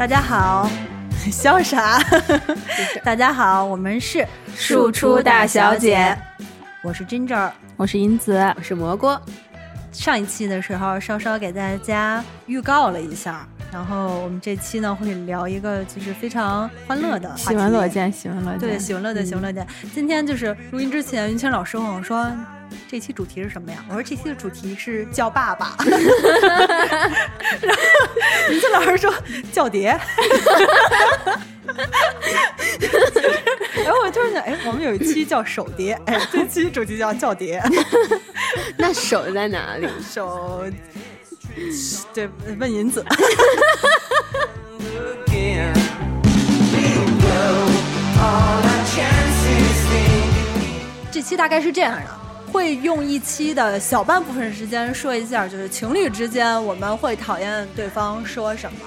大家好，笑啥？大家好，我们是庶出大小姐，我是 Ginger，我是银子，我是蘑菇。上一期的时候，稍稍给大家预告了一下，然后我们这期呢会聊一个就是非常欢乐的，喜闻乐见，喜闻乐见，对，喜闻乐见，喜闻乐见。今天就是录音之前，云清老师问我说。这期主题是什么呀？我说这期的主题是叫爸爸。然后林青老师说叫爹。然后我突然想，哎，我们有一期叫手碟，哎，这期主题叫叫爹。那手在哪里？手，对，问银子。这期大概是这样的。会用一期的小半部分时间说一下，就是情侣之间我们会讨厌对方说什么，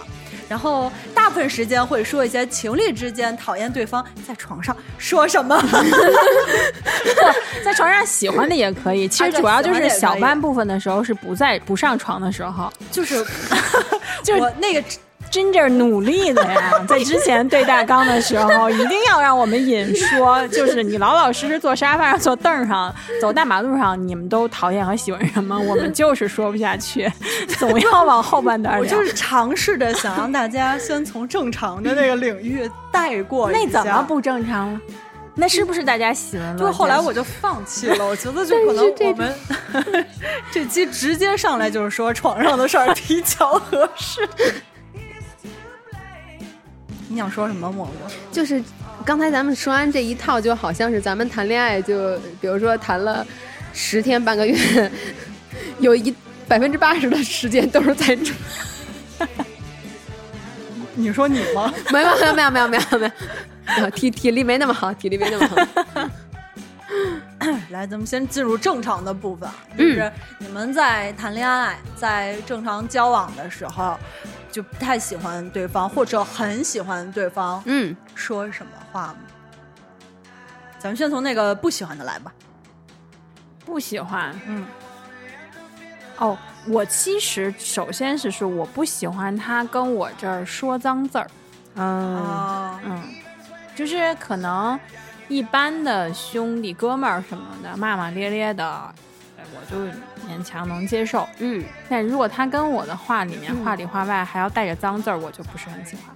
然后大部分时间会说一些情侣之间讨厌对方在床上说什么。在床上喜欢的也可以，其实主要就是小半部分的时候是不在不上床的时候，就是 就是那个。真正努力的呀，在之前对大纲的时候，一定要让我们引说，就是你老老实实坐沙发上、坐凳上、走大马路上，你们都讨厌和喜欢什么？我们就是说不下去，总要往后半段我就是尝试着想让大家先从正常的那个领域带过。那怎么不正常了？那是不是大家喜欢了？就后来我就放弃了，我觉得就可能我们 这期直接上来就是说床上的事儿比较合适。你想说什么，蘑菇？就是刚才咱们说完这一套，就好像是咱们谈恋爱，就比如说谈了十天半个月，有一百分之八十的时间都是在。你说你吗？没有没有没有没有没有没有，体体力没那么好，体力没那么好。来，咱们先进入正常的部分，就是你们在谈恋爱，在正常交往的时候。就不太喜欢对方，或者很喜欢对方，嗯，说什么话吗？咱们先从那个不喜欢的来吧。不喜欢，嗯。哦，我其实首先是说，我不喜欢他跟我这儿说脏字儿。嗯嗯，就是可能一般的兄弟哥们儿什么的，骂骂咧咧的。我就勉强能接受，嗯，但如果他跟我的话里面话里话外还要带着脏字儿，我就不是很喜欢。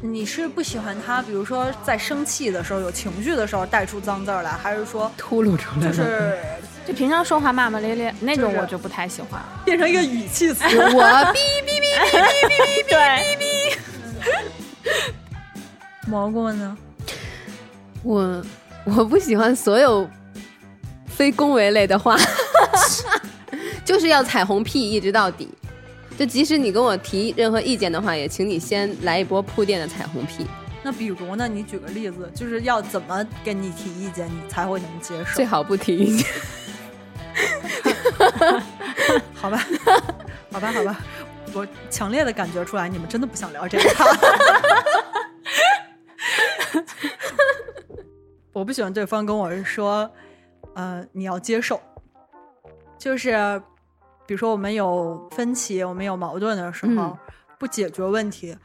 你是不喜欢他，比如说在生气的时候、有情绪的时候带出脏字儿来，还是说 秃噜出来？就是就平常说话骂骂咧咧那种，我就不太喜欢，变成一个语气词，我哔哔哔哔哔哔哔哔 哔。蘑菇呢？我我不喜欢所有非恭维类的话。就是要彩虹屁一直到底，就即使你跟我提任何意见的话，也请你先来一波铺垫的彩虹屁。那比如呢？你举个例子，就是要怎么跟你提意见，你才会能接受？最好不提意见。好吧，好吧，好吧，我强烈的感觉出来，你们真的不想聊这个。我不喜欢对方跟我说，呃，你要接受。就是，比如说我们有分歧，我们有矛盾的时候，不解决问题，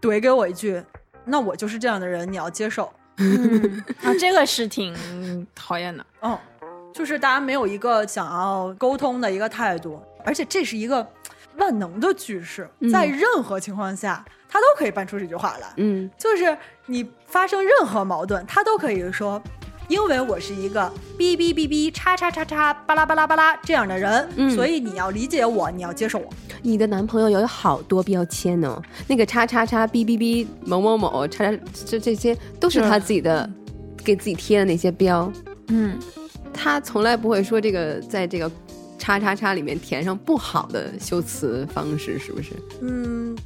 怼给我一句，那我就是这样的人，你要接受。啊，这个是挺讨厌的。嗯，就是大家没有一个想要沟通的一个态度，而且这是一个万能的句式，在任何情况下，他都可以搬出这句话来。嗯，就是你发生任何矛盾，他都可以说。因为我是一个哔哔哔哔叉叉叉叉巴拉巴拉巴拉这样的人，所以你要理解我，你要接受我。你的男朋友有好多标签呢，那个叉叉叉哔哔哔某某某叉叉，这这些都是他自己的，给自己贴的那些标。嗯，他从来不会说这个，在这个叉叉叉里面填上不好的修辞方式，是不是？嗯。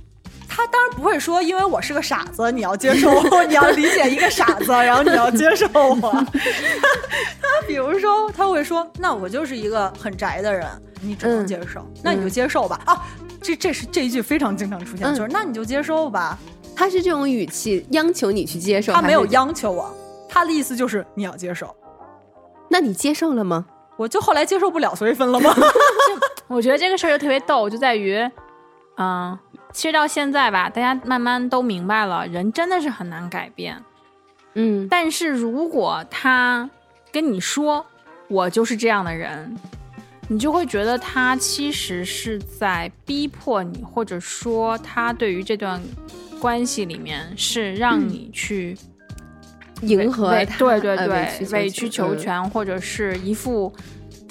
他当然不会说，因为我是个傻子，你要接受我，你要理解一个傻子，然后你要接受我。他比如说，他会说，那我就是一个很宅的人，你只能接受，那你就接受吧。啊，这这是这一句非常经常出现，就是那你就接受吧。他是这种语气央求你去接受，他没有央求我，他的意思就是你要接受。那你接受了吗？我就后来接受不了，所以分了吗？我觉得这个事儿就特别逗，就在于，嗯。其实到现在吧，大家慢慢都明白了，人真的是很难改变。嗯，但是如果他跟你说我就是这样的人，你就会觉得他其实是在逼迫你，或者说他对于这段关系里面是让你去委迎合他对对呃对，委曲求全，或者是一副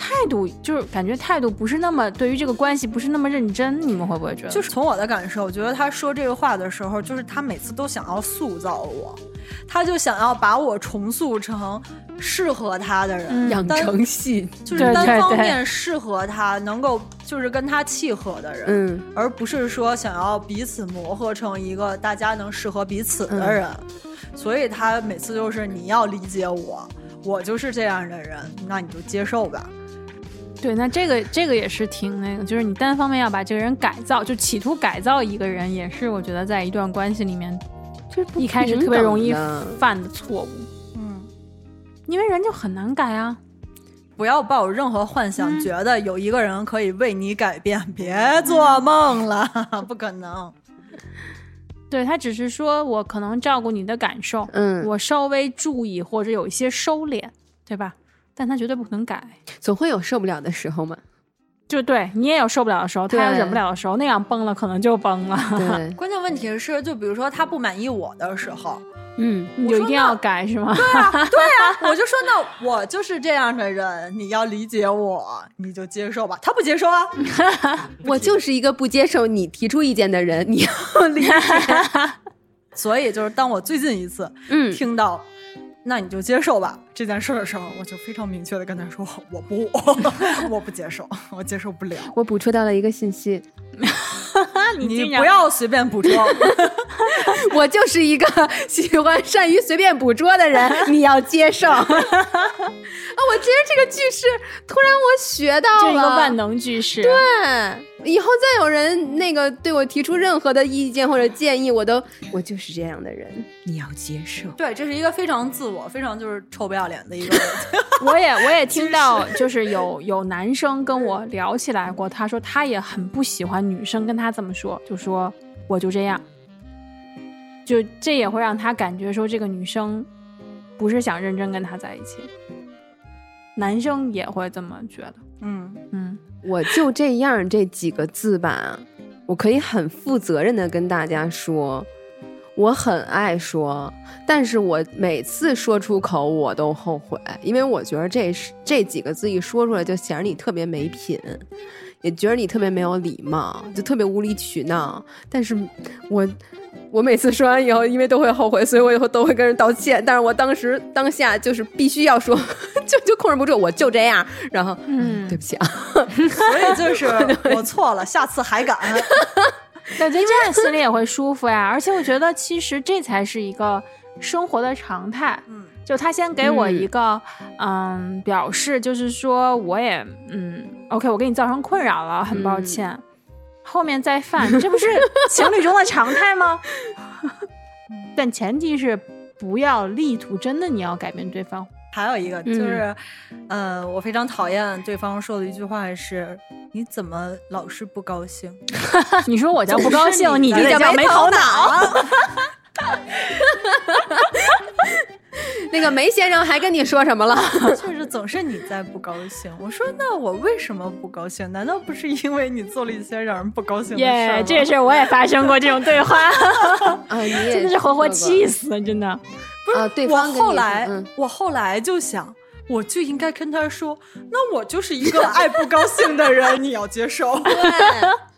态度，就是感觉态度不是那么对于这个关系不是那么认真。你们会不会觉得？就是从我的感受，我觉得他说这个话的时候，就是他每次都想要塑造我，他就想要把我重塑成适合他的人，嗯养成系，就是单方面适合他，能够就是跟他契合的人，嗯而不是说想要彼此磨合成一个大家能适合彼此嗯的人。所以他每次就是你要理解我，我就是这样的人，那你就接受吧。对，那这个这个也是挺那个，就是你单方面要把这个人改造，就企图改造一个人，也是我觉得在一段关系里面就是一开始特别容易犯的错误，嗯，因为人就很难改啊。不要抱有任何幻想，嗯觉得有一个人可以为你改变，别做梦了，不可能。对他只是说我可能照顾你的感受，嗯，我稍微注意或者有一些收敛，对吧？但他绝对不可能改。总会有受不了的时候嘛。就对你也有受不了的时候，他有忍不了的时候，那样崩了可能就崩了，对，关键问题是，就比如说他不满意我的时候，嗯，你就一定要改是吗？对啊，对啊我就说那我就是这样的人，你要理解我，你就接受吧。他不接受啊，我就是一个不接受你提出意见的人，你要理解。所以就是当我最近一次嗯，听到。那你就接受吧这件事的时候，我就非常明确的跟他说：“我不，我不接受，我接受不了。我捕捉到了一个信息，你你不要随便捕捉。我就是一个喜欢善于随便捕捉的人，你要接受。啊，我觉得这个句式突然我学到了，这一个万能句式。对，以后再有人那个对我提出任何的意见或者建议，我都我就是这样的人，你要接受。对，这是一个非常自我、非常就是臭不要脸的一个人。我也我也听到，就是有有男生跟我聊起来过，他说他也很不喜欢女生跟他这么说，就说我就这样，就这也会让他感觉说这个女生不是想认真跟他在一起。男生也会这么觉得，嗯，嗯，我就这样这几个字吧，我可以很负责任的跟大家说，我很爱说，但是我每次说出口我都后悔，因为我觉得这这几个字一说出来就显得你特别没品，也觉得你特别没有礼貌，就特别无理取闹。但是我我每次说完以后，因为都会后悔，所以我以后都会跟人道歉。但是我当时当下就是必须要说，就就控制不住，我就这样，然后嗯对不起啊。所以就是我错了，下次还敢。感觉这样心里也会舒服呀。而且我觉得其实这才是一个生活的常态。嗯，就他先给我一个嗯表示，就是说我也嗯 OK，我给你造成困扰了，很抱歉。后面再犯，这不是 情侣中的常态吗？但前提是不要力图真的你要改变对方。还有一个就是，呃，我非常讨厌对方说的一句话是：“你怎么老是不高兴？”你说我叫不高兴，你就叫没头脑。那个梅先生还跟你说什么了？就是总是你在不高兴。我说那我为什么不高兴？难道不是因为你做了一些让人不高兴的事儿耶吗？这事儿我也发生过这种对话 真的是活活气死，真的。不是啊对我后来、嗯我后来就想，我就应该跟他说，那我就是一个爱不高兴的人，你要接受。对，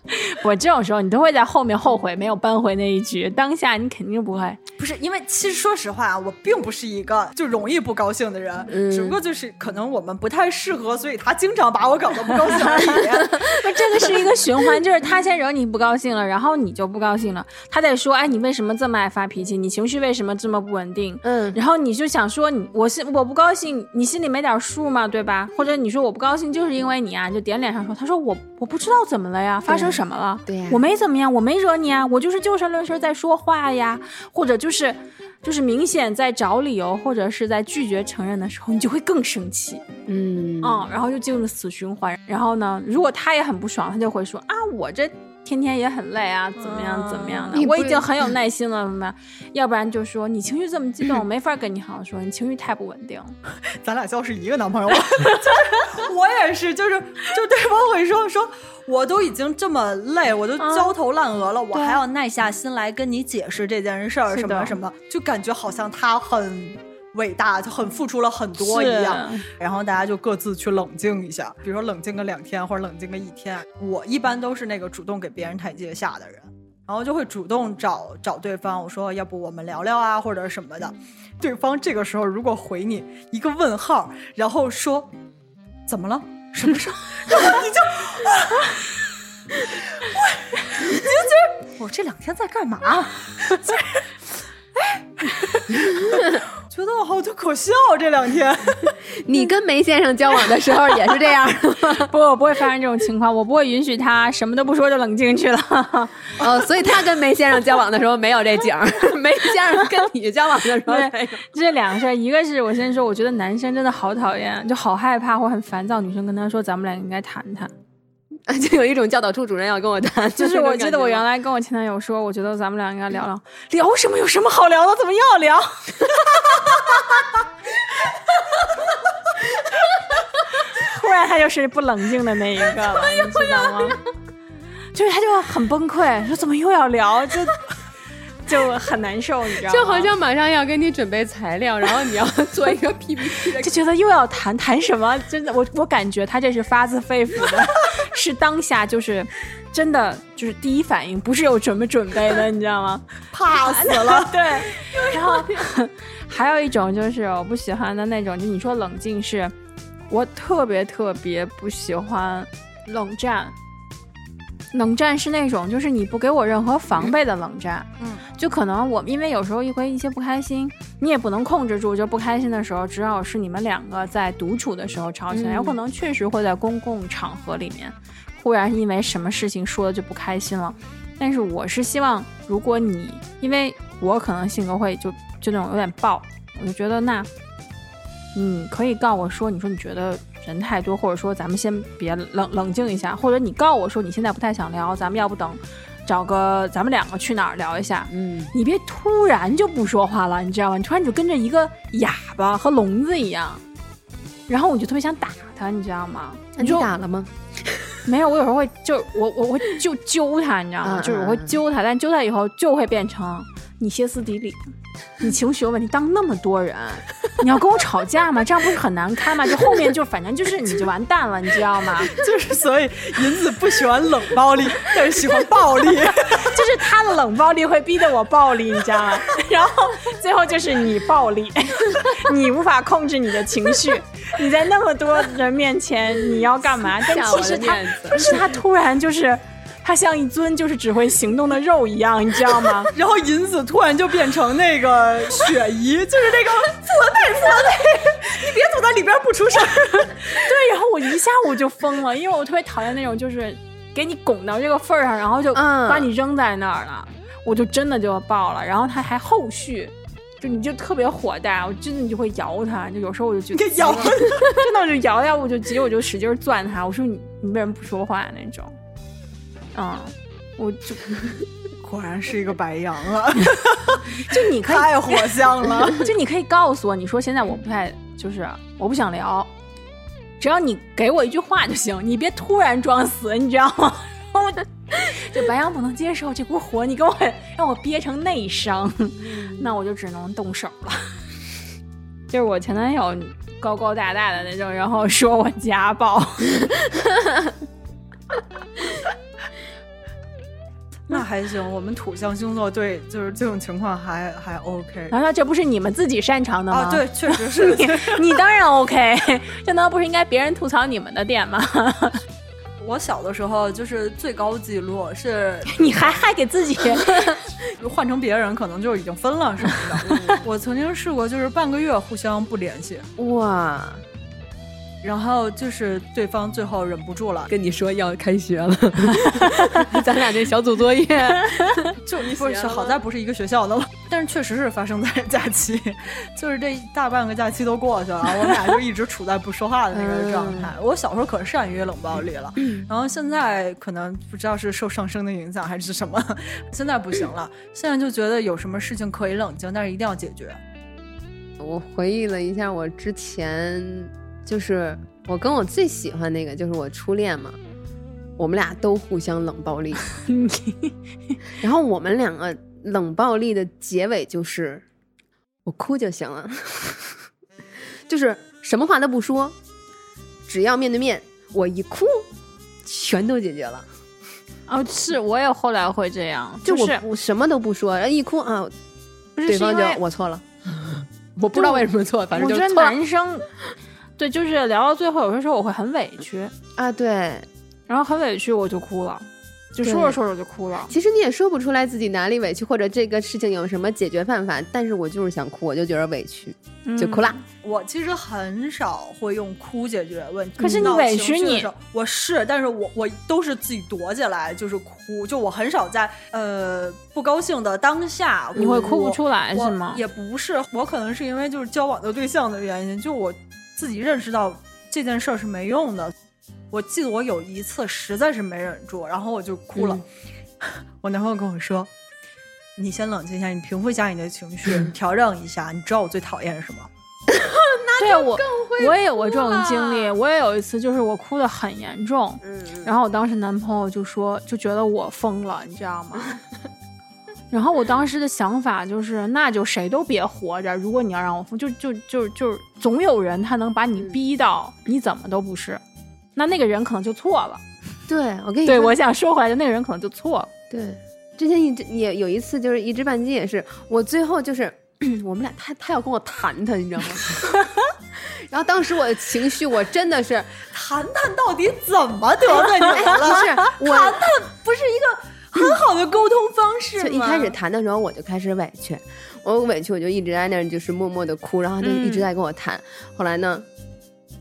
我这种时候你都会在后面后悔没有扳回那一局，当下你肯定不会。不是因为，其实说实话啊，我并不是一个就容易不高兴的人，嗯只不过就是可能我们不太适合，所以他经常把我搞得不高兴而已。不，这个是一个循环，就是他先惹你不高兴了，然后你就不高兴了，他在说，哎，你为什么这么爱发脾气？你情绪为什么这么不稳定？嗯，然后你就想说你我是我不高兴，你心里没点数吗？对吧？或者你说我不高兴就是因为你啊，就点脸上说，他说我我不知道怎么了呀，发生什么了？对呀我没怎么样，我没惹你啊，我就是就事论事在说话呀，或者就是就是明显在找理由或者是在拒绝承认的时候，你就会更生气。嗯嗯，然后就进入死循环。然后呢，如果他也很不爽，他就会说啊，我这天天也很累啊，怎么样怎么样的。我已经很有耐心了，什么？要不然就说你情绪这么激动，我没法跟你好好说，你情绪太不稳定。咱俩交是一个男朋友，就 是我也是，就是就对方会说说，我都已经这么累，我都啊焦头烂额了，我还要耐下心来跟你解释这件事儿，什么什么，就感觉好像他很伟大，就很付出了很多一样。然后大家就各自去冷静一下，比如说冷静个两天或者冷静个一天。我一般都是那个主动给别人台阶下的人。然后就会主动找找对方，我说要不我们聊聊啊，或者什么的。对方这个时候如果回你一个问号，然后说怎么了？什么事儿？然后你就 我，你就觉得我这两天在干嘛？就是，哎，觉得我好就可笑这两天。你跟梅先生交往的时候也是这样吗？不，我不会发生这种情况，我不会允许他什么都不说就冷静去了。哦，所以他跟梅先生交往的时候没有这景儿，梅先生跟你交往的时候没有。，这两个事儿，一个是我先说，我觉得男生真的好讨厌，就好害怕或很烦躁，女生跟他说咱们俩应该谈谈。就有一种教导处主任要跟我谈，就是我记得我原来来跟我前男友说，我觉得咱们俩应该聊聊，聊什么？有什么好聊的？怎么又要聊？突然他就是不冷静的那一个了，你知道吗？就是他就很崩溃，说怎么又要聊？就就很难受，你知道吗？就好像马上要给你准备材料，然后你要 做一个 PPT 的 就觉得又要谈谈什么？真的，我我感觉他这是发自肺腑的，是当下就是真的就是第一反应，不是有准备准备的，你知道吗？怕死了。对，然后还有一种就是我不喜欢的那种，就你说冷静是，我特别特别不喜欢冷战。冷战是那种，就是你不给我任何防备的冷战，嗯，就可能我因为有时候一回一些不开心，你也不能控制住，就不开心的时候，只要是你们两个在独处的时候吵起来，嗯。有可能确实会在公共场合里面，忽然因为什么事情说的就不开心了。但是我是希望，如果你因为我可能性格会就就那种有点暴，我就觉得那你可以告我说，你说你觉得人太多，或者说咱们先别冷冷静一下，或者你告我说你现在不太想聊，咱们要不等找个咱们两个去哪儿聊一下。嗯，你别突然就不说话了，你知道吗？你突然就跟着一个哑巴和聋子一样，然后我就特别想打他，你知道吗？那你说打了吗？没有，我有时候会就我我会就揪他，你知道吗？嗯就是我会揪他，但揪他以后就会变成你歇斯底里，你情绪有问题，当那么多人，你要跟我吵架吗？这样不是很难堪吗？就后面就反正就是你就完蛋了，你知道吗？就是所以银子不喜欢冷暴力，但是喜欢暴力。就是他的冷暴力会逼得我暴力，你知道吗？然后最后就是你暴力，你无法控制你的情绪，你在那么多人面前你要干嘛？但其实他面子，但是他突然就是。他像一尊就是只会行动的肉一样，你知道吗？然后银子突然就变成那个雪姨，就是那个负内负内，你别躲在里边不出声。对，然后我一下午就疯了，因为我特别讨厌那种就是给你拱到这个份儿上，然后就嗯把你扔在那儿了，我就真的就爆了。然后他还后续，就你就特别火大，我真的就会摇他，就有时候我就觉得给摇 真的我就摇摇，我就急，我就使劲攥他，我说你你为什么不说话那种？嗯，我就 果然是一个白羊啊 就你可以太火象了。就你可以告诉我，你说现在我不太就是我不想聊，只要你给我一句话就行，你别突然装死，你知道吗？我的这白羊不能接受这股火，你给我让我憋成内伤，那我就只能动手了。就是我前男友高高大大的那种，然后说我家暴，那还行，我们土象星座对就是这种情况还还 OK 难道这不是你们自己擅长的吗？啊，对，确实是。你你当然 OK，这难道不是应该别人吐槽你们的点吗？我小的时候就是最高记录是你还还给自己换成别人可能就已经分了什么的。我曾经试过就是半个月互相不联系，哇，然后就是对方最后忍不住了，跟你说要开学了，咱俩这小组作业 就不是好在不是一个学校的了，但是确实是发生在假期，就是这大半个假期都过去了，我们俩就一直处在不说话的那个状态。我小时候可善于冷暴力了，然后现在可能不知道是受上升的影响还是什么，现在不行了，现在就觉得有什么事情可以冷静，但是一定要解决。我回忆了一下，我之前就是我跟我最喜欢那个就是我初恋嘛，我们俩都互相冷暴力，然后我们两个冷暴力的结尾就是我哭就行了，就是什么话都不说，只要面对面，我一哭，全都解决了。哦，是我也后来会这样，就就是我我什么都不说，然后一哭啊，不是对方就我错了，我不知道为什么错，反正我觉得就错了。男生，对，就是聊到最后，有些时候我会很委屈，啊，对。然后很委屈我就哭了，就说着说着就哭了。其实你也说不出来自己哪里委屈，或者这个事情有什么解决办法，但是我就是想哭，我就觉得委屈，就哭啦。我其实很少会用哭解决问题。可是你委屈你我是，但是我我都是自己躲起来，就是哭。就我很少在呃不高兴的当下，你会哭不出来是吗？也不是，我可能是因为就是交往的对象的原因，就我自己认识到这件事儿是没用的。我记得我有一次实在是没忍住，然后我就哭了。我男朋友跟我说：“你先冷静一下，你平复一下你的情绪，你调整一下。你知道我最讨厌什么？对我我也有过这种经历，我也有一次就是我哭的很严重，嗯，然后我当时男朋友就说就觉得我疯了，你知道吗？然后我当时的想法就是，那就谁都别活着。如果你要让我疯，就就就就是总有人他能把你逼到你怎么都不是，那那个人可能就错了。对我跟你对，我想说回来，就那个人可能就错了。对，之前一直也有一次就是一知半解，也是我最后就是 我们俩他他要跟我谈谈，你知道吗？然后当时我的情绪我真的是谈谈到底怎么得罪你哎了？不是我谈谈不是一个很好的沟通方式？就一开始谈的时候我就开始委屈，我委屈我就一直在那儿就是默默的哭，然后他就一直在跟我谈。后来呢，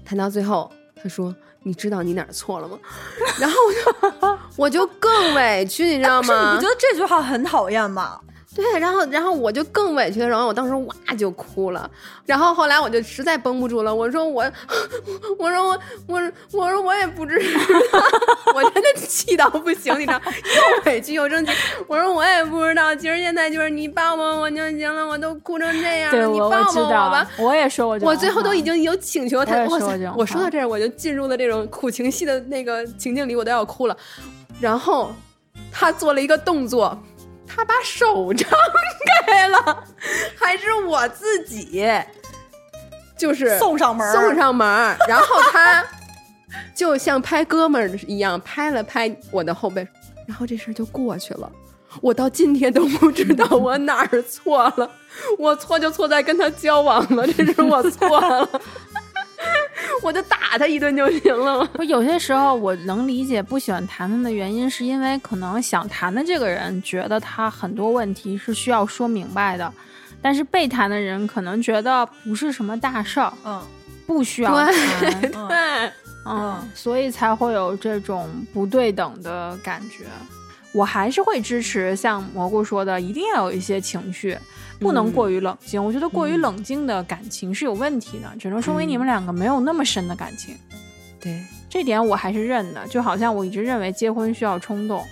谈到最后他说。你知道你哪儿错了吗？然后我就 我就更委屈，你知道吗，你吗不觉？得这句话很讨厌吗？对，然后然后我就更委屈的时候，我当时哇就哭了。然后后来我就实在绷不住了，我说我，我说我，我我说我也不知道，我真的气到不行，你知道，又委屈又生气。我说我也不知道，其实现在就是你抱抱我就行了，我都哭成这样，了，你抱抱我吧。，我也说我就。我最后都已经有请求他，我说我说到这儿，我就进入了这种苦情戏的那个情境里，我都要哭了。然后他做了一个动作，他把手张开了，还是我自己，就是送上门儿送上门儿。然后他就像拍哥们儿一样拍了拍我的后背，然后这事儿就过去了。我到今天都不知道我哪儿错了，我错就错在跟他交往了，这是我错了，我就打他一顿就行了嘛。不，有些时候我能理解不喜欢谈谈的原因，是因为可能想谈的这个人觉得他很多问题是需要说明白的，但是被谈的人可能觉得不是什么大事儿，嗯不需要谈，对嗯对，嗯，所以才会有这种不对等的感觉。我还是会支持像蘑菇说的，一定要有一些情绪，不能过于冷静。我觉得过于冷静的感情是有问题的，只能说明你们两个没有那么深的感情。对，这点我还是认的，就好像我一直认为结婚需要冲动，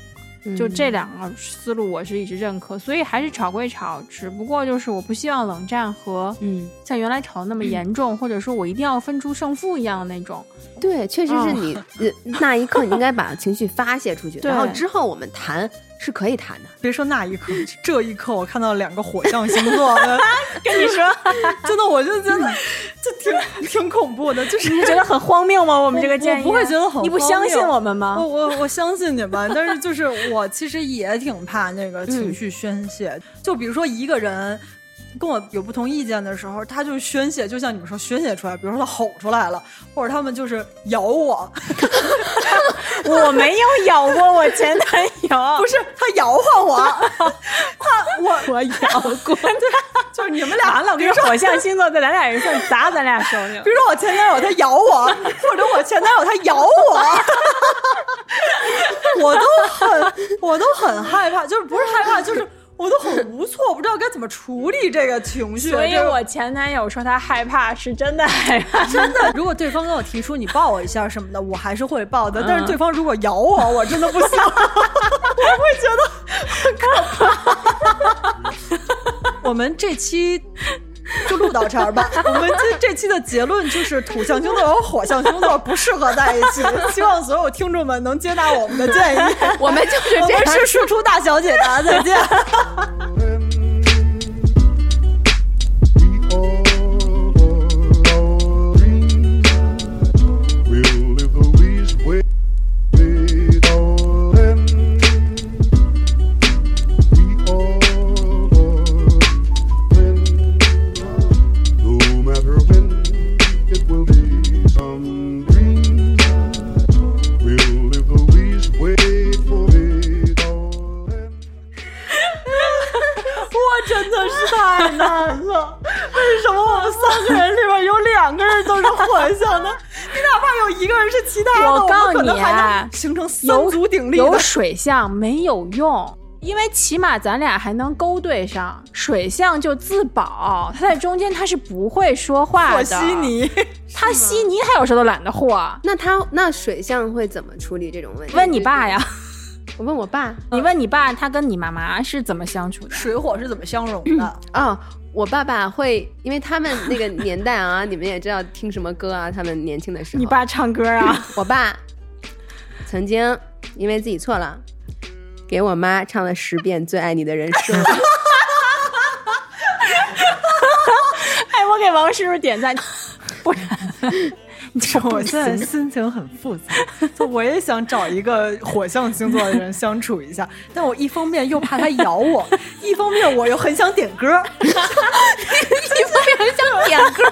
就这两个思路我是一直认可，所以还是吵归吵，只不过就是我不希望冷战和嗯，像原来吵的那么严重，或者说我一定要分出胜负一样的那种。对，确实是你、呃那一刻你应该把情绪发泄出去，对 然后之后我们谈是可以谈的。别说那一刻，这一刻我看到两个火象星座的，跟你说，真的我就觉得就挺挺恐怖的，就是你觉得很荒谬吗？我我们这个建议，我不会觉得很你不荒相信谬我们吗？我我我相信你们，但是就是我其实也挺怕那个情绪宣泄。就比如说一个人跟我有不同意见的时候，他就宣泄，就像你们说宣泄出来，比如说他吼出来了，或者他们就是咬我，我没有咬过我前男友，不是他摇晃我，他我我咬过。就就是你们俩完了，我跟你说，火象星座在咱俩人算砸咱俩手里了比。如说我前男友他咬我，或者我前男友他咬我，我都很我都很害怕，就是不是害怕，就是我都很无措，我不知道该怎么处理这个情绪。所以我前男友说他害怕，是真的害怕。真的，如果对方跟我提出你抱我一下什么的，我还是会抱的。但是嗯对方如果咬我，我真的不行，我会觉得很可怕。我们这期就录到这儿吧。我们这这期的结论就是土象星座和火象星座不适合在一起。希望所有听众们能接纳我们的建议。我们就是我这样们是输出大小姐的，再见。水象没有用，因为起码咱俩还能勾兑上。水象就自保，他在中间他是不会说话的。和稀，泥，他稀泥，他有时候都懒得和。那他那水象会怎么处理这种问题？问你爸呀，我问我爸 你问你爸，他跟你妈妈是怎么相处的？水火是怎么相融的？哦，我爸爸会，因为他们那个年代啊，你们也知道听什么歌啊，他们年轻的时候，你爸唱歌啊？我爸曾经因为自己错了，给我妈唱了十遍《最爱你的人是我》。哎，我给王师傅点赞，不然 我现在心情很复杂，就我也想找一个火象星座的人相处一下，但我一方面又怕他咬我，一方面我又很想点歌，一方面很想点歌，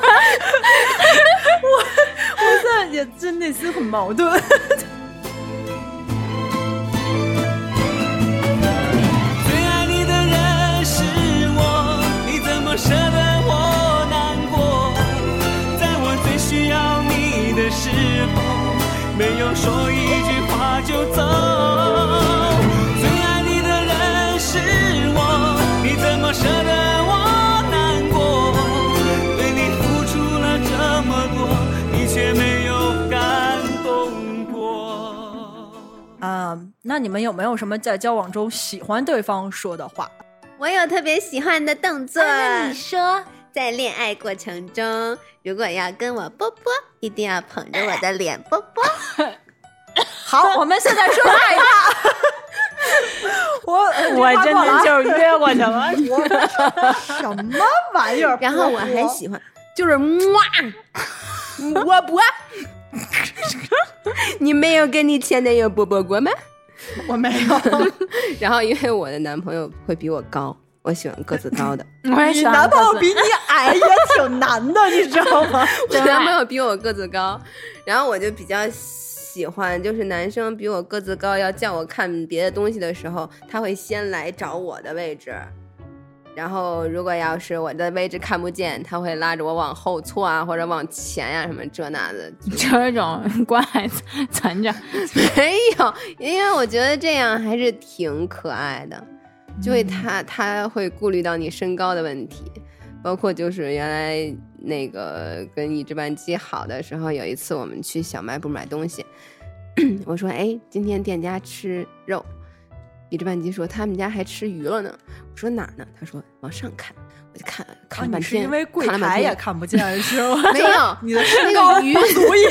我现在也真内心很矛盾。舍得我难过？在我最需要你的时候，没有说一句话就走。最爱你的人是我，你怎么舍得我难过？对你付出了这么多，你却没有感动过。啊、那你们有没有什么在交往中喜欢对方说的话？我有特别喜欢的动作。你说，在恋爱过程中，如果要跟我啵啵，一定要捧着我的脸啵啵。好，我们现在说下一个。我我真的就是约过去了。什么玩意儿？然后我还喜欢，就是哇，啵啵。你没有跟你前男友啵啵过吗？我没有。然后因为我的男朋友会比我高，我喜欢个子高的。你我也喜欢男朋友比你矮也挺难的，你知道吗？我男朋友比我个子高，然后我就比较喜欢，就是男生比我个子高，要叫我看别的东西的时候，他会先来找我的位置。然后，如果要是我的位置看不见，他会拉着我往后错啊，或者往前呀、什么这那的。这种 关爱残障，没有，因为我觉得这样还是挺可爱的，就会他他会顾虑到你身高的问题，包括就是原来那个跟一只半鸡好的时候，有一次我们去小卖部买东西，我说哎，今天店家吃肉，一只半鸡说他们家还吃鱼了呢，我说哪儿呢？他说往上看，我就看看了半天，啊因为柜看了半天台也看不见是吗？没有 你的身高个鱼不足以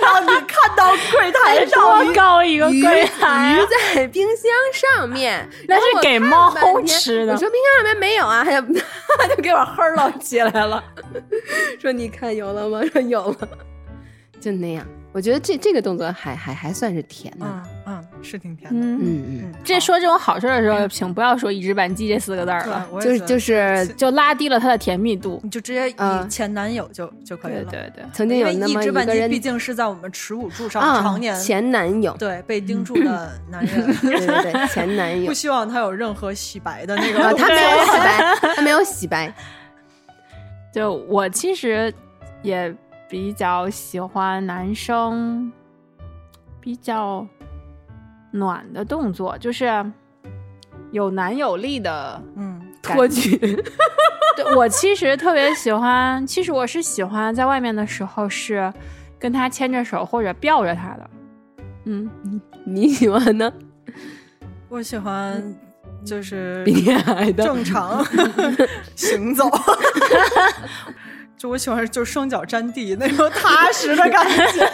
让你看到柜台上多高一个鱼柜台鱼啊？在冰箱上面，那是给猫吃的我说冰箱上面没有啊，他就他就给我呵儿捞起来了，说你看有了吗？说有了，就那样。我觉得这这个动作还还还算是甜的。嗯嗯，是挺甜的。嗯，嗯嗯，这说这种好事的时候，请不要说“一知半鸡”这四个字儿了，，就是就是就拉低了它的甜蜜度。你就直接以嗯前男友就就可以了。对对对，曾经有那么一个人半鸡毕竟是在我们耻辱柱上啊常年前男友，对被盯住的男人，对对对，前男友不希望他有任何洗白的那 啊，个。他没有洗白，他没有洗白，就我其实也比较喜欢男生比较暖的动作，就是有男有力的嗯，托举，对我其实特别喜欢，其实我是喜欢在外面的时候是跟他牵着手或者吊着他的。嗯，你喜欢呢？我喜欢就是比你矮的，正常 行走。就我喜欢就是双脚沾地那种踏实的感觉。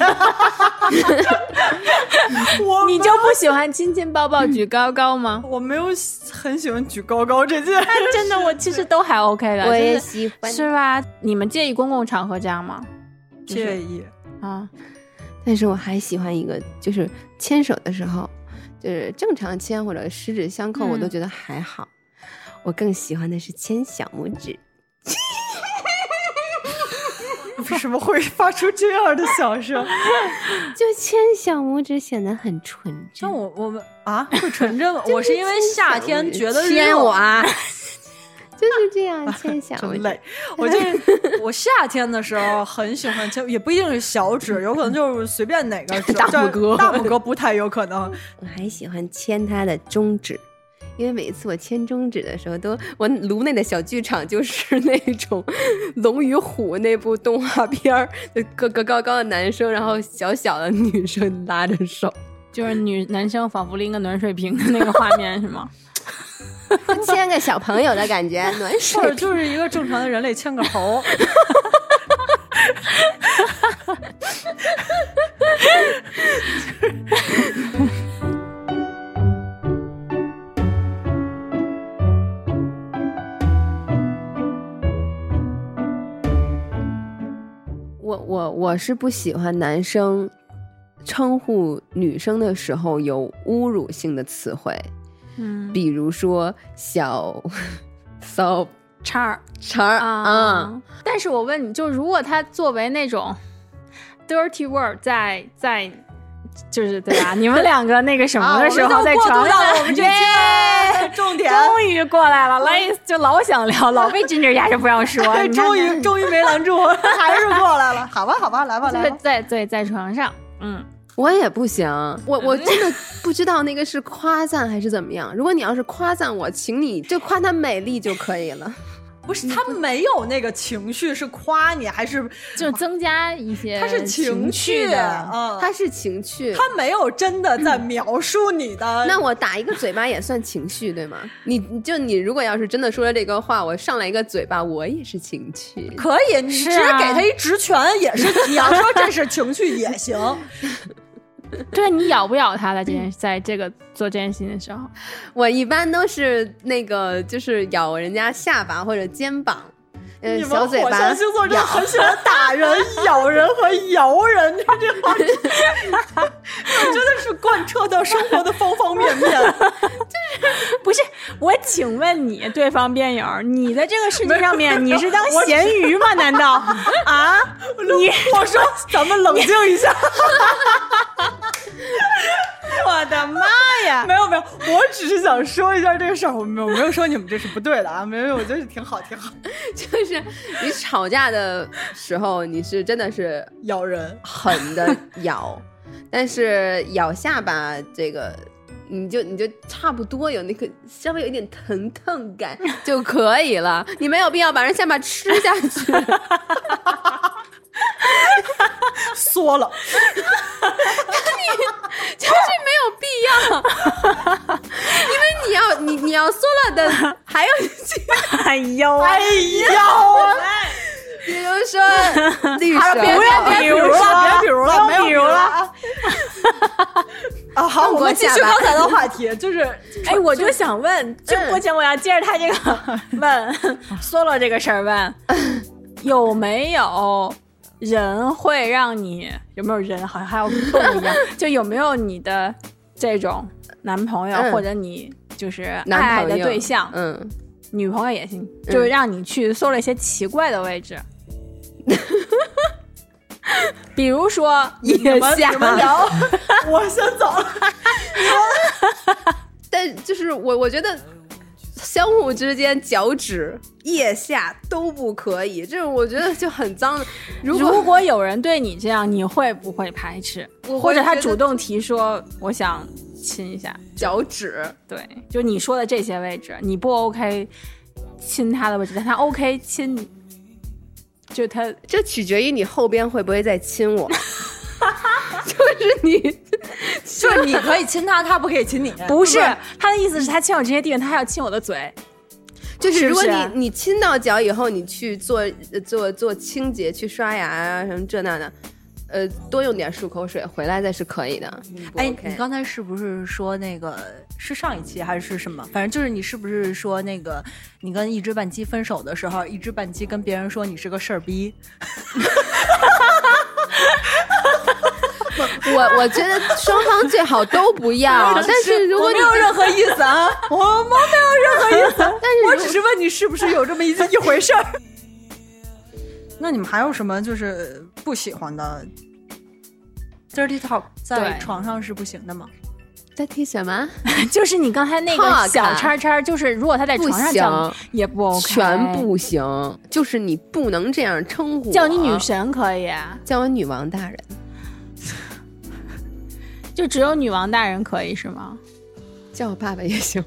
我你就不喜欢亲亲抱抱举高高吗？我没有很喜欢举高高这件，真的，我其实都还 OK 的，我也喜欢。是吧？你们介意公共场合这样吗？介意。啊，但是我还喜欢一个，就是牵手的时候，就是正常牵或者十指相扣，我都嗯觉得还好。我更喜欢的是牵小拇指，为什么会发出这样的响声？就牵小拇指显得很纯真。像我我们啊会纯真吗？我是因为夏天觉得牵热我啊，就是这样牵小拇指。真累。我就是我夏天的时候很喜欢牵，也不一定是小指，有可能就是随便哪个指，大拇哥大拇哥不太有可能。我还喜欢牵他的中指，因为每一次我签中指的时候，都我颅内的小剧场就是那种《龙与虎》那部动画片儿，就个个高高的男生，然后小小的女生拉着手，就是女男生仿佛拎个暖水瓶的那个画面是吗？牵个小朋友的感觉，暖或水者就是一个正常的人类牵个头，我我我是不喜欢男生称呼女生的时候有侮辱性的词汇，嗯，比如说小骚叉儿茬儿啊啊，但是我问你，就如果他作为那种 dirty word 在在。就是对吧？你们两个那个什么的时候，在床上，到了我们这耶期重点。终于过来了，来就老想聊，老被 Ginger 压着不让说。终于终于没拦住，还是过来了。好吧，好吧，来吧，来在吧。在在在床上，嗯，我也不行，我我真的不知道那个是夸赞还是怎么样。如果你要是夸赞我，请你就夸她美丽就可以了。不是他没有那个情绪，是夸你还是就增加一些他是情趣的。啊？她是情趣，他没有真的在描述你的。那我打一个嘴巴也算情绪对吗？你你就你如果要是真的说了这个话，我上来一个嘴巴，我也是情趣。可以，你只是啊给他一直拳也是。你要说这是情绪也行，对你咬不咬它的这件，在这个做这件事情的时候，我一般都是那个就是咬人家下巴或者肩膀，呃，你们小嘴巴火象星座真的很喜欢打人、咬人和摇人，这这好，真的是贯彻到生活的方方面面。不是我，请问你对方辩友，你在这个世界上面你是当咸鱼吗？难道 啊？你我说，咱们冷静一下。我的妈呀！没有没有，我只是想说一下这个事儿，我没有没有说你们这是不对的啊，没有，我觉得挺好挺好。就是你吵架的时候，你是真的是咬人，狠的咬，但是咬下巴这个。你就你就差不多有那个稍微有一点疼痛感就可以了，你没有必要把人下巴吃下去。缩了，就是没有必要，因为你要你你要缩了的还有一句，哎呦，哎呦，比如说绿舌头，不要别比如了，别比如了，没有比如了了。啊，好，我们继续刚才的话题，就是哎，我就想问，就不行，我要接着他这个问 solo 这个事儿问，有没有人会让你有没有人好像还要动一样，就有没有你的这种男朋友、嗯或者你就是爱男爱的对象，嗯，女朋友也行，就是让你去搜了一些奇怪的位置。比如说，腋你们下你们聊，我先走了。但就是我我觉得相互之间脚趾、腋下都不可以，这种我觉得就很脏。如果如果有人对你这样，你会不会排斥？或者他主动提说我想亲一下？脚趾，对，就你说的这些位置，你不 OK 亲他的位置，但他 OK 亲你，就他这取决于你后边会不会再亲我。就是你，就是你可以亲他，他不可以亲你。不是他的意思是他亲我这些地方，他还要亲我的嘴。就是如果你是是你亲到脚以后，你去做呃做做清洁、去刷牙啊什么这那的，呃，多用点漱口水，回来再是可以的。哎，OK 你刚才是不是说那个是上一期还是什么？反正就是你是不是说那个你跟一只半鸡分手的时候，一只半鸡跟别人说你是个事儿逼？我我觉得双方最好都不要，但是如果没有任何意思啊，我 我没有任何意思，但是我只是问你是不是有这么一一回事儿。那你们还有什么就是不喜欢的？Dirty talk 在床上是不行的吗？在踢什么？就是你刚才那个小叉叉，就是如果他在床上叫行也不 OK，全不行，就是你不能这样称呼。叫你女神可以，啊叫我女王大人，就只有女王大人可以是吗？叫我爸爸也行。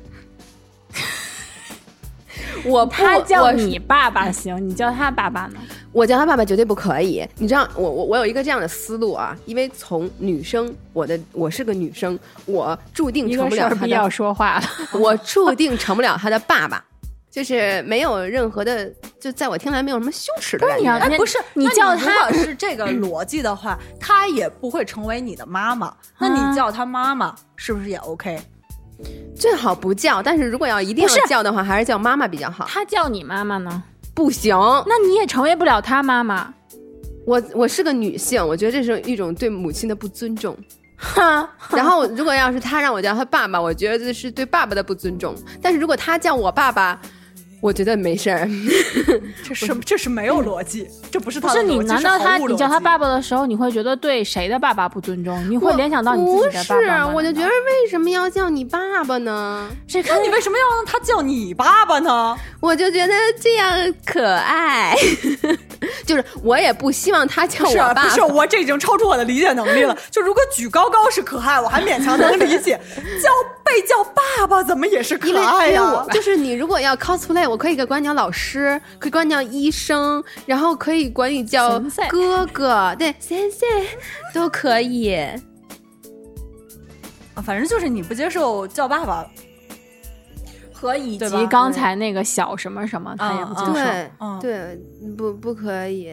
我不他叫你爸爸行，你叫他爸爸呢？我叫他爸爸绝对不可以。你知道，我我我有一个这样的思路啊，因为从女生，我的我是个女生，我注定成不了他的要说话了。我注定成不了他的爸爸，就是没有任何的，就在我听来没有什么羞耻的感觉。哎，不是，你叫他果是这个逻辑的话，他也不会成为你的妈妈。那啊你叫他妈妈是不是也 OK？最好不叫，但是如果要一定要叫的话，还是叫妈妈比较好。他叫你妈妈呢，不行，那你也成为不了他妈妈。我我是个女性，我觉得这是一种对母亲的不尊重。哈，然后，如果要是他让我叫他爸爸，我觉得这是对爸爸的不尊重。但是如果他叫我爸爸，我觉得没事儿。这是这是没有逻辑，这不是不是你？他的逻辑难道他你叫他爸爸的时候，你会觉得对谁的爸爸不尊重？你会联想到你自不己的爸爸不？是，我就觉得为什么要叫你爸爸呢？这那你为什么要让他叫你爸爸呢？我就觉得这样可爱，就是我也不希望他叫我是啊，爸爸。不是我这已经超出我的理解能力了。就如果举高高是可爱，我还勉强能理解，叫被叫爸爸怎么也是可爱呀、就是你，如果要 cosplay，我可以管你叫老师，可以管你叫医生，然后可以管你叫哥哥，对，先生都可以。啊反正就是你不接受叫爸爸，和以对吧及刚才那个小什么什么，他也不接受。对、嗯对，不不可以。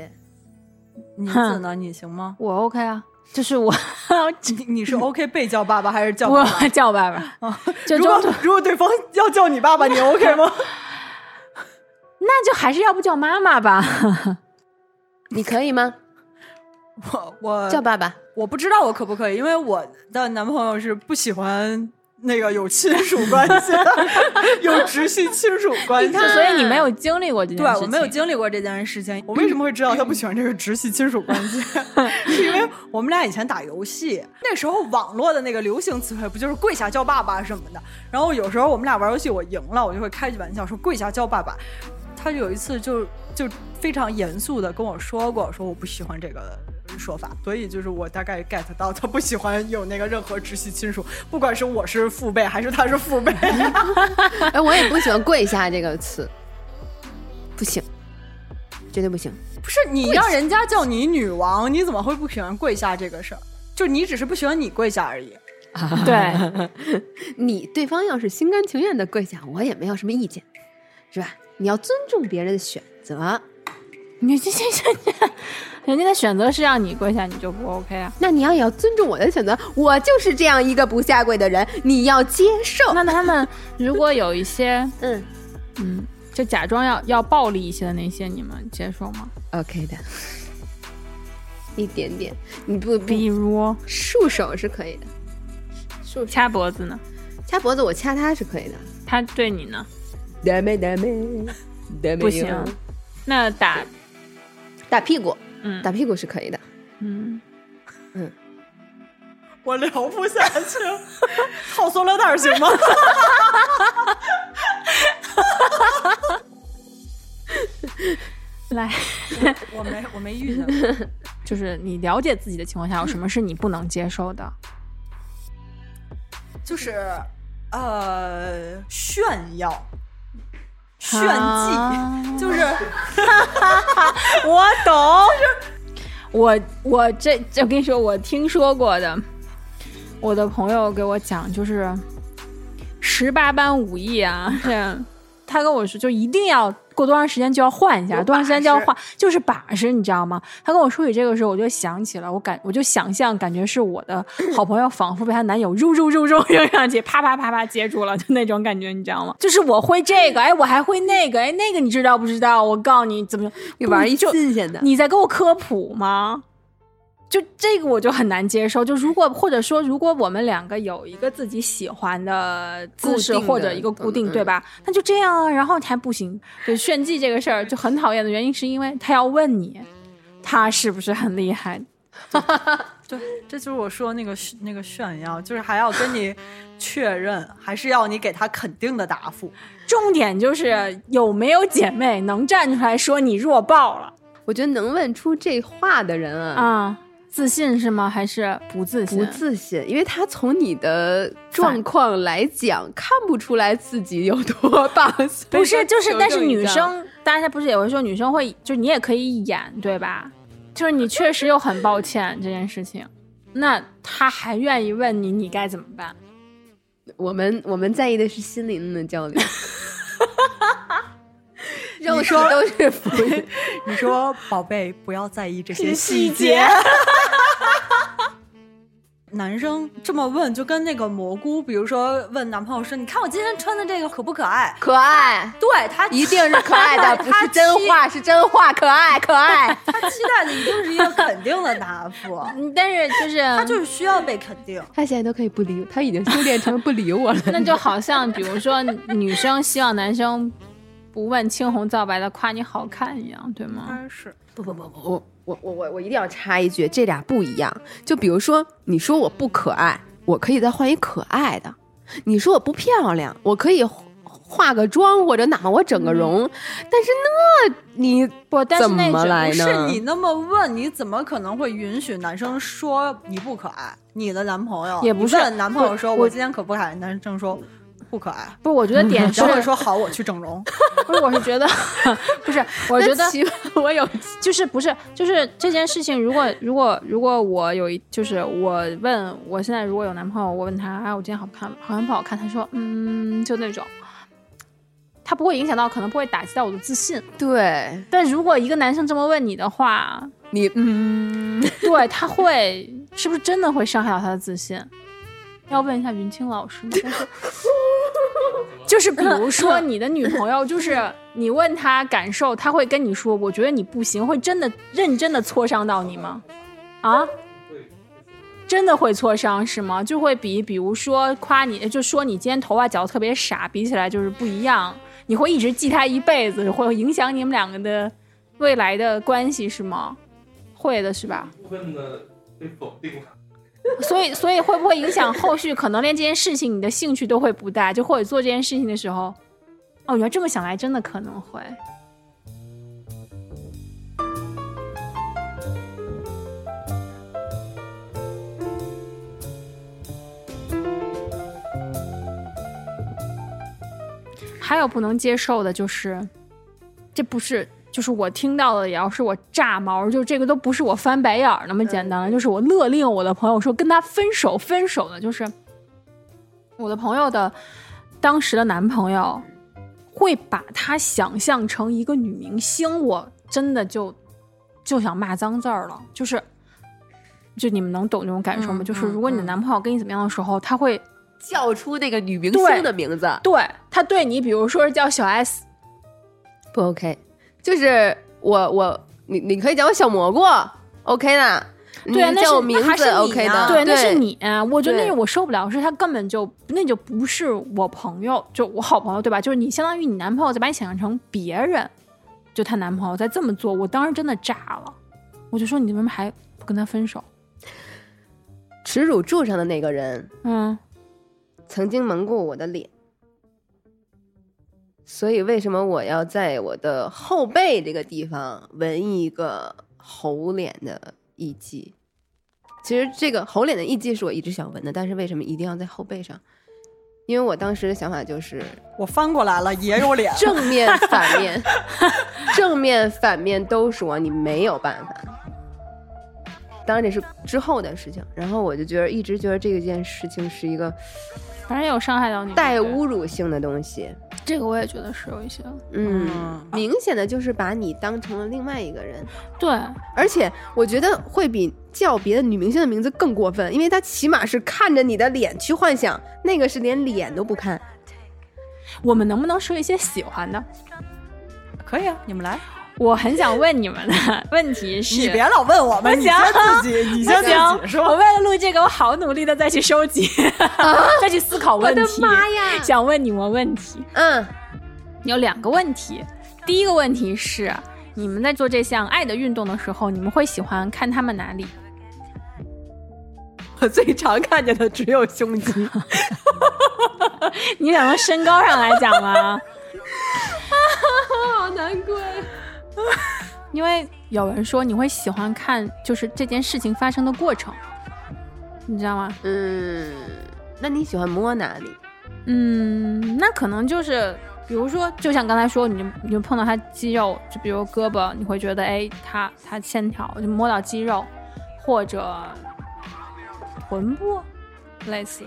你子呢？你行吗？我 OK 啊，就是我 你你是 OK 被叫爸爸还是叫爸爸？我叫爸爸，就如果如果对方要叫你爸爸，你 OK 吗？那就还是要不叫妈妈吧。你可以吗？我我叫爸爸。我不知道我可不可以，因为我的男朋友是不喜欢那个有亲属关系的，有直系亲属关系。所以你没有经历过这件事情。对我没有经历过这件事情，我为什么会知道他不喜欢这个直系亲属关系？是因为我们俩以前打游戏，那时候网络的那个流行词汇不就是跪下叫爸爸什么的？然后有时候我们俩玩游戏，我赢了，我就会开句玩笑说跪下叫爸爸。他有一次就就非常严肃的跟我说过，说我不喜欢这个说法，所以就是我大概 get 到他不喜欢有那个任何直系亲属，不管是我是父辈还是他是父辈。哎，我也不喜欢“跪下”这个词，不行，绝对不行。不是你让人家叫你女王，你怎么会不喜欢跪下这个事儿？就你只是不喜欢你跪下而已。对，你对方要是心甘情愿的跪下，我也没有什么意见，是吧？你要尊重别人的选择，你这这这这，人家的选择是让你跪下，你就不 OK 啊？那你要也要尊重我的选择。我就是这样一个不下跪的人，你要接受。那他们如果有一些 嗯嗯，就假装要要暴力一些的那些，你们接受吗？，OK 的，一点点。你不比如束手是可以的，束手掐脖子呢？掐脖子我掐他是可以的。他对你呢？ダメダメダメ不行。那打打屁股，嗯打屁股是可以的。嗯，我聊不下去了，套塑料袋儿行吗？ 来，我没我没遇见过。就是你了解自己的情况下，有什么是你不能接受的？就是呃炫耀、 炫技，啊。就是。我懂，就我我这这我跟你说，我听说过的，我的朋友给我讲，就是十八般武艺啊，这他跟我说，就一定要过多长时间就要换一下，多长时间就要换，就是把式，你知道吗？他跟我说起这个时候，我就想起了，我感我就想象，感觉是我的好朋友仿佛被她男友揉揉揉揉扔上去，啪啪啪啪接住了，就那种感觉，你知道吗？就是我会这个，哎，我还会那个，哎，那个你知道不知道？我告诉你怎么你玩一就新鲜的，你在给我科普吗？就这个我就很难接受。就如果或者说，如果我们两个有一个自己喜欢的姿势或者一个固定，嗯对吧？那就这样啊，然后还不行。就炫技这个事儿就很讨厌的原因，是因为他要问你，他是不是很厉害？对，这就是我说那个那个炫耀，就是还要跟你确认，还是要你给他肯定的答复。重点就是有没有姐妹能站出来说你弱爆了我觉得能问出这话的人啊，啊？自信是吗？还是不自信？不自信，因为他从你的状况来讲，看不出来自己有多棒。不是，就是，但是女生。生，大家不是也会说女生会，就是你也可以演，对吧？就是你确实又很抱歉这件事情，那他还愿意问你，你该怎么办？我们我们在意的是心灵的交流，肉体都是浮云。你说宝贝，不要在意这些细细节。男生这么问，就跟那个蘑菇，比如说问男朋友说：“你看我今天穿的这个可不可爱可爱？”，对他一定是可爱的，不他是真期话，是真话，可爱，可爱。他期待的一定是一个肯定的答复，嗯，但是就是他就是需要被肯定。他现在都可以不理我，他已经修炼成不理我了。那就好像比如说女生希望男生不问青红皂白的夸你好看一样，对吗？该是不不不不，我我我我我一定要插一句，这俩不一样。就比如说，你说我不可爱，我可以再换一可爱的；你说我不漂亮，我可以化化个妆或者哪怕我整个容。但是那你不，但是怎那种么来不是呢？你那么问，你怎么可能会允许男生说你不可爱？你的男朋友也不是男朋友说我我今天可不可爱？男生说不可爱，不是，我觉得点是然，后会说好，我去整容。不是，我是觉得，不是，我觉得 我有就是不是就是这件事情，如果如果如果我有一就是我问我现在如果有男朋友，我问他，哎，我今天好不看，好像不好看？他说，嗯，就那种，他不会影响到，可能不会打击到我的自信。对但如果一个男生这么问你的话，你，嗯，对他会是不是真的会伤害到他的自信？要问一下云清老师吗？但是 就是比如 说你的女朋友，就是你问她感受，她会跟你说，我觉得你不行，会真的认真的挫伤到你吗？啊？真的会挫伤是吗？就会比比如说夸你，就说你今天头发绞得特别傻，比起来就是不一样，你会一直记他一辈子，会影响你们两个的未来的关系是吗？会的是吧？部分的被否定了。所以，所以会不会影响后续？可能连这件事情你的兴趣都会不大，就或者做这件事情的时候，哦，原来这么想来，真的可能会。还有不能接受的就是，这不是就是我听到的，也要是我炸毛，就这个都不是我翻白眼儿那么简单。了，就是我勒令我的朋友说跟他分手，分手的就是我的朋友的当时的男朋友会把她想象成一个女明星，我真的就就想骂脏字儿了，就是。就你们能懂这种感受吗？嗯就是如果你的嗯。男朋友跟你怎么样的时候，他会叫出那个女明星的名字。对他对你，比如说是叫小 S，不 OK，就是我我你你可以叫我小蘑菇，OK 的。对啊，那是叫我名字 OK 啊的，对，那是你。我觉得那是我受不了，是他根本就那就不是我朋友，就我好朋友，对吧？就是你相当于你男朋友在把你想象成别人，就她男朋友在这么做，我当时真的炸了，我就说你为什么还不跟他分手？耻辱柱上的那个人嗯，曾经蒙过我的脸，所以为什么我要在我的后背这个地方纹一个猴脸的艺伎？其实这个猴脸的艺伎是我一直想纹的，但是为什么一定要在后背上？因为我当时的想法就是我翻过来了，也有脸。正面、反面，正面、反面都是我你没有办法。当然这是之后的事情，然后我就觉得一直觉得这件事情是一个反正有伤害到你，带侮辱性的东西。这个我也觉得是有一些，嗯嗯，明显的就是把你当成了另外一个人，对，而且我觉得会比叫别的女明星的名字更过分，因为他起码是看着你的脸去幻想，那个是连脸都不看。我们能不能说一些喜欢的？可以啊，你们来。我很想问你们的 问题是，你别老问我们，你先自己，你先自己不行，我。为了录这个，我好努力的再去收集，再去思考问题。我的妈呀想问你们问题，嗯，有两个问题。第一个问题是，你们在做这项爱的运动的时候，你们会喜欢看他们哪里？我最常看见的只有胸肌。你想从身高上来讲吗？好难过。因为有人说你会喜欢看，就是这件事情发生的过程，你知道吗？嗯，那你喜欢摸哪里？嗯，那可能就是，比如说，就像刚才说，你就你就碰到他肌肉，就比如胳膊，你会觉得，哎，他他线条就摸到肌肉，或者臀部，类似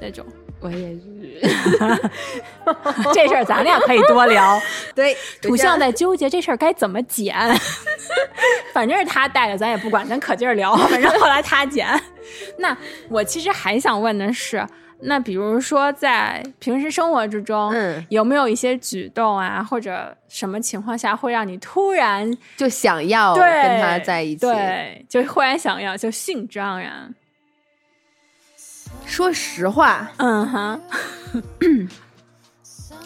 这种。我也是。这事儿咱俩可以多聊。对，土象在纠结这事儿该怎么剪，反正是他带的，咱也不管，咱可劲儿聊。反正后来他剪。那我其实还想问的是，那比如说在平时生活之中，嗯有没有一些举动啊，或者什么情况下会让你突然就想要对跟他在一起。，对，就忽然想要，就兴致盎然。说实话，嗯哼，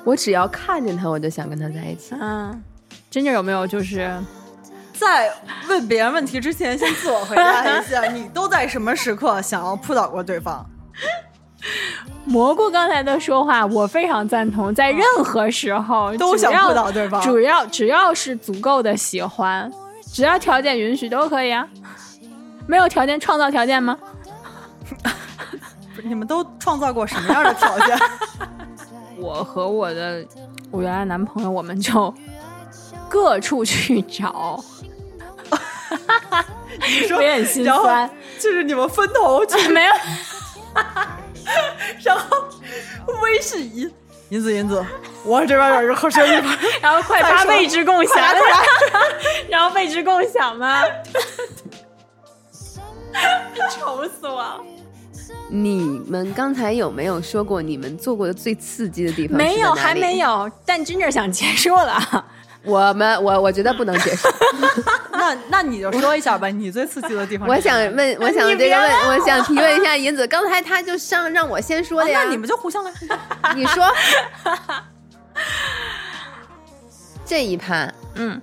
我只要看见他，我就想跟他在一起。嗯，真正有没有就是在问别人问题之前，先自我回答一下，你都在什么时刻想要扑倒过对方？蘑菇刚才的说话，我非常赞同，在任何时候 都想扑倒对方主要只要是足够的喜欢，只要条件允许都可以啊。没有条件，创造条件吗？不是你们都创造过什么样的条件？我和我的我原来男朋友，我们就各处去找，你说我也很心然后酸。就是你们分头去，没有，然后微视仪，银子银子，我这边有一个合适地方，然后快发位置共享快来快来，然后位置共享吗？愁死我了！你们刚才有没有说过你们做过的最刺激的地方？没有，还没。有，但真正想结束了。我们我我觉得不能结束。那那你就说一下吧，你最刺激的地方我。想问，我想这个问，我想提问一下银子，刚才他就上让我先说啊的呀。那你们就互相来。你说 这一趴，嗯，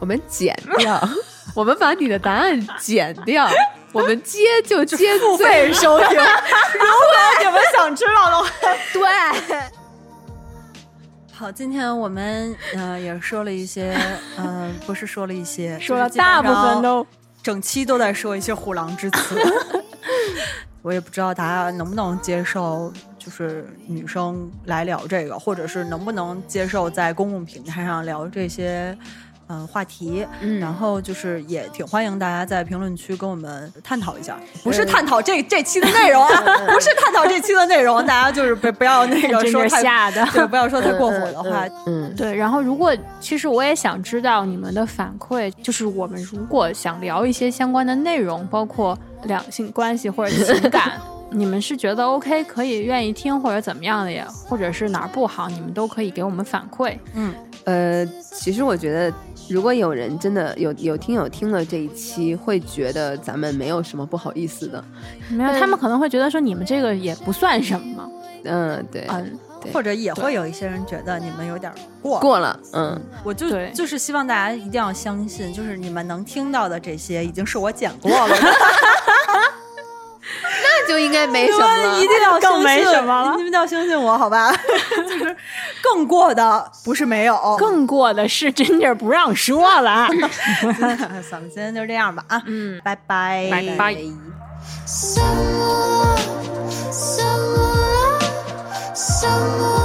我们剪掉，我们把你的答案剪掉，我们接就接付最费收听，如果你们想知道的话。对。好，今天我们呃也说了一些，呃，不是说了一些，说了大部分都整期都在说一些虎狼之词。我也不知道大家能不能接受，就是女生来聊这个，或者是能不能接受在公共平台上聊这些。嗯，话题，嗯然后就是也挺欢迎大家在评论区跟我们探讨一下，不是探讨这这期的内容啊，不是探讨这期的内容，大家就是不不要那个说太吓的。对，不要说太过火的话，嗯，对，然后如果其实我也想知道你们的反馈，就是我们如果想聊一些相关的内容，包括两性关系或者情感，你们是觉得 OK 可以愿意听或者怎么样的呀，或者是哪儿不好，你们都可以给我们反馈。嗯，呃，其实我觉得，如果有人真的有有听友听了这一期，会觉得咱们没有什么不好意思的。没有，他们可能会觉得说你们这个也不算什么，嗯，对，嗯，对或者也会有一些人觉得你们有点过。过了，嗯，我就就是希望大家一定要相信，就是你们能听到的这些，已经是我剪过了的。就应该没什么，一定要更没什么。你们要相信我，好吧？就是更过的不是没有，更过的是真劲不让说了。咱们今天就这样吧，啊，嗯，拜拜，拜拜。拜拜 so so so